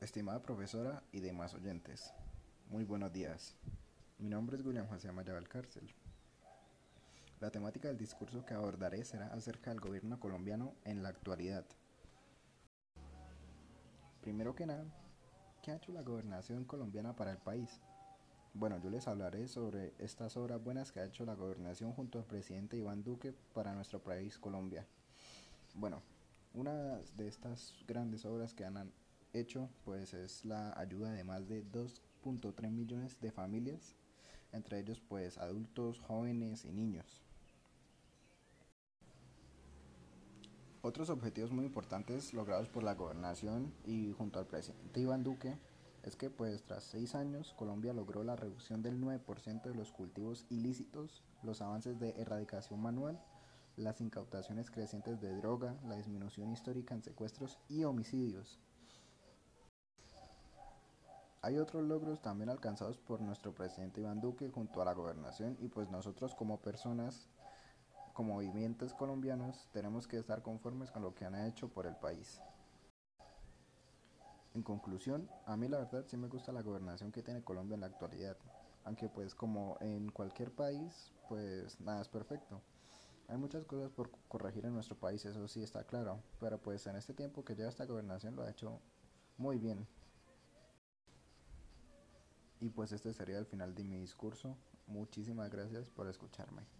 Estimada profesora y demás oyentes, muy buenos días. Mi nombre es William José Amaya Valcárcel. La temática del discurso que abordaré será acerca del gobierno colombiano en la actualidad. Primero que nada, ¿qué ha hecho la gobernación colombiana para el país? Bueno, yo les hablaré sobre estas obras buenas que ha hecho la gobernación junto al presidente Iván Duque para nuestro país Colombia. Bueno, una de estas grandes obras que han hecho pues es la ayuda de más de 2.3 millones de familias, entre ellos pues adultos, jóvenes y niños. Otros objetivos muy importantes logrados por la gobernación y junto al presidente Iván Duque es que pues tras seis años Colombia logró la reducción del 9% de los cultivos ilícitos, los avances de erradicación manual, las incautaciones crecientes de droga, la disminución histórica en secuestros y homicidios. Hay otros logros también alcanzados por nuestro presidente Iván Duque junto a la gobernación y pues nosotros como personas como movimientos colombianos tenemos que estar conformes con lo que han hecho por el país. En conclusión, a mí la verdad sí me gusta la gobernación que tiene Colombia en la actualidad, aunque pues como en cualquier país, pues nada es perfecto. Hay muchas cosas por corregir en nuestro país, eso sí está claro, pero pues en este tiempo que lleva esta gobernación lo ha hecho muy bien. Y pues este sería el final de mi discurso. Muchísimas gracias por escucharme.